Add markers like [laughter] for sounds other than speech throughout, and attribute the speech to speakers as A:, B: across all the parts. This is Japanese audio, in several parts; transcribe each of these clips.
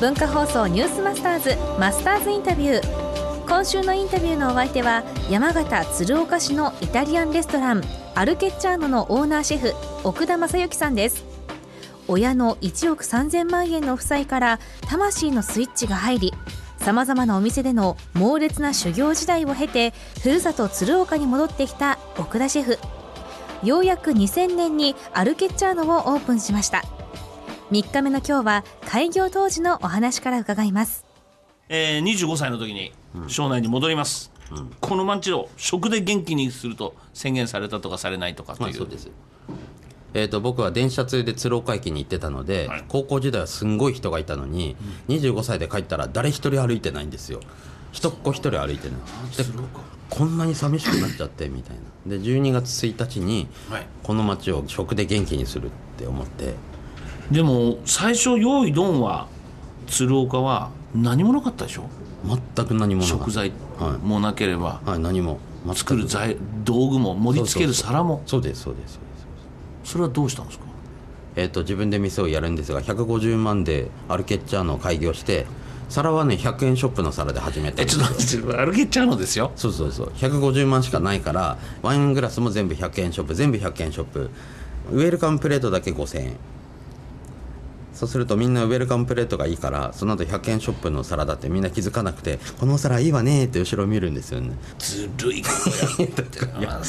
A: 文化放送ニュースマスターズマスターズインタビュー。今週のインタビューのお相手は山形鶴岡市のイタリアンレストランアルケッチャーノのオーナーシェフ奥田正幸さんです。親の1億3000万円の負債から魂のスイッチが入りさまざまなお店での猛烈な修行時代を経てふるさと鶴岡に戻ってきた奥田シェフ。ようやく2000年にアルケッチャーノをオープンしました。3日目の今日は開業当時のお話から伺います。
B: えー、25歳の時に庄内に戻ります、この町を食で元気にすると宣言されたとかされないとかという,、
C: まあ、そうです。えー、と僕は電車通で鶴岡駅に行ってたので、
B: はい。
C: 高校時代はすんごい人がいたのに、25歳で帰ったら誰一人歩いてないんですよ。一っ子一人歩いてない。でこんなに寂しくなっちゃってみたいな。で12月1日に
B: はい。
C: この街を食で元気にするって思って
B: でも最初用意ドンは鶴岡は何もなかったでしょ？
C: 全く何もなかった。
B: 食材
C: はい。
B: もなければ、
C: はい何も。全く。
B: 作る材道具も盛り付ける皿も。
C: そうですそうですそうです
B: それはどうしたんですか？
C: えー、と自分で店をやるんですが150万でアルケッチャーノを開業して皿はね100円ショップの皿で始めた
B: えちょっと待って歩けちゃうのですよ？
C: そうそうそう。150万しかないからワイングラスも全部100円ショップ全部100円ショップ。ウェルカムプレートだけ5000円そうするとみんなウェルカムプレートがいいからその後100円ショップの皿だってみんな気づかなくてこのお皿いいわねって後ろ見るんですよね。
B: ずるいこと [laughs] や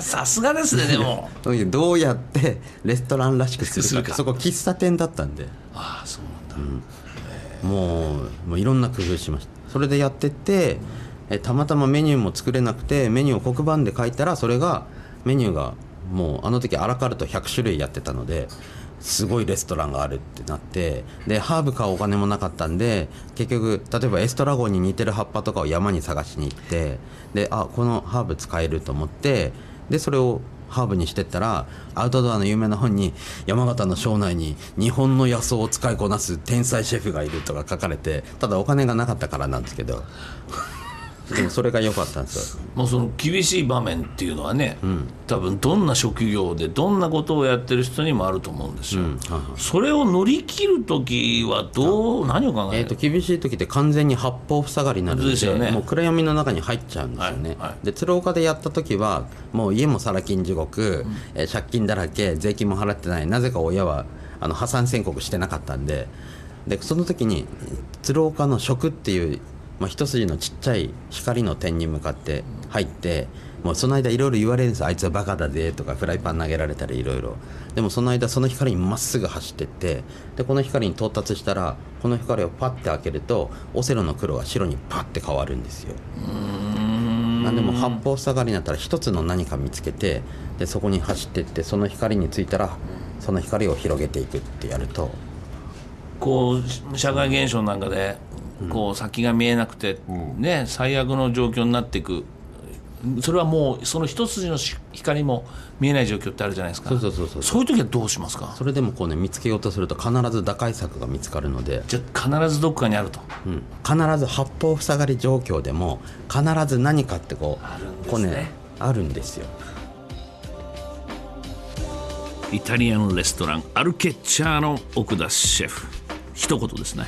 B: さすがですねでも。[laughs]
C: どうやってレストランらしくするかそこ喫茶店だったんで。
B: ああそうなんだ、
C: もうもういろんな工夫しました。それでやってってえたまたまメニューも作れなくてメニューを黒板で書いたらそれがメニューがもうあの時アラカルト100種類やってたのですごいレストランがあるってなってでハーブ買うお金もなかったんで結局例えばエストラゴンに似てる葉っぱとかを山に探しに行ってであこのハーブ使えると思ってでそれをハーブにしてったらアウトドアの有名な本に山形の庄内に日本の野草を使いこなす天才シェフがいるとか書かれてただお金がなかったからなんですけど。でもそれが良かったんです。よ
B: もうその厳しい場面っていうのはね、多分どんな職業でどんなことをやってる人にもあると思うんですよ、それを乗り切る時はどう何を考え
C: えー、
B: る
C: と厳しい時って完全に八方塞がりになるので
B: ですよね。
C: もう暗闇の中に入っちゃうんですよね、
B: はいはい。
C: で鶴岡でやった時はもう家もサラ金地獄、えー借金だらけ税金も払ってない。なぜか親はあの破産宣告してなかったんで。でその時に鶴岡の食っていう、まあ、一筋のちっちゃい光の点に向かって入ってもうその間いろいろ言われるんですあいつはバカだぜとかフライパン投げられたりいろいろ。でもその間その光にまっすぐ走ってってでこの光に到達したらこの光をパッて開けるとオセロの黒が白にパッて変わるんですよ。なんでも八方塞がりになったら一つの何か見つけてでそこに走ってってその光についたらその光を広げていくってやると。
B: こう社会現象なんかでこう先が見えなくて、ね最悪の状況になっていく。それはもうその一筋のし光も見えない状況ってあるじゃないですか。
C: そうそうそうそう。
B: そういう時はどうしますか？
C: それでもこうね見つけようとすると必ず打開策が見つかるので、
B: じゃあ必ずどっかにあると。
C: うん、必ず八方塞がり状況でも必ず何かってこう
B: あるんですね。
C: こうねあるんですよ。
B: イタリアンレストランアルケッチャーの奥田シェフ。一言ですね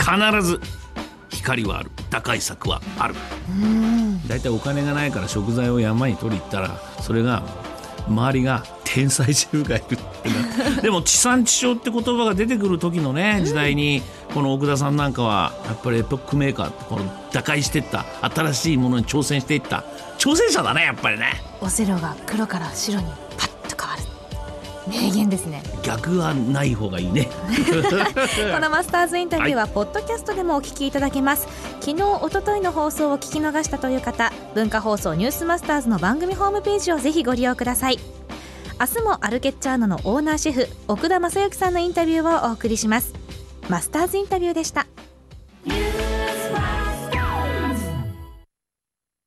B: 必ず光はある。打開策はある。大体お金がないから食材を山に取り行ったらそれが周りが天才シェフがいるってな [laughs] でも地産地消って言葉が出てくる時のね時代にこの奥田さんなんかはやっぱりエポックメーカーってこの打開していった新しいものに挑戦していった。挑戦者だねやっぱりね。
A: オセロが黒から白に名言ですね。
B: 逆はない方がいいね。[laughs]
A: このマスターズインタビューはポッドキャストでもお聞きいただけます。昨日一昨日の放送を聞き逃したという方文化放送ニュースマスターズの番組ホームページをぜひご利用ください。明日もアルケッチャーノのオーナーシェフ奥田正幸さんのインタビューをお送りします。マスターズインタビューでした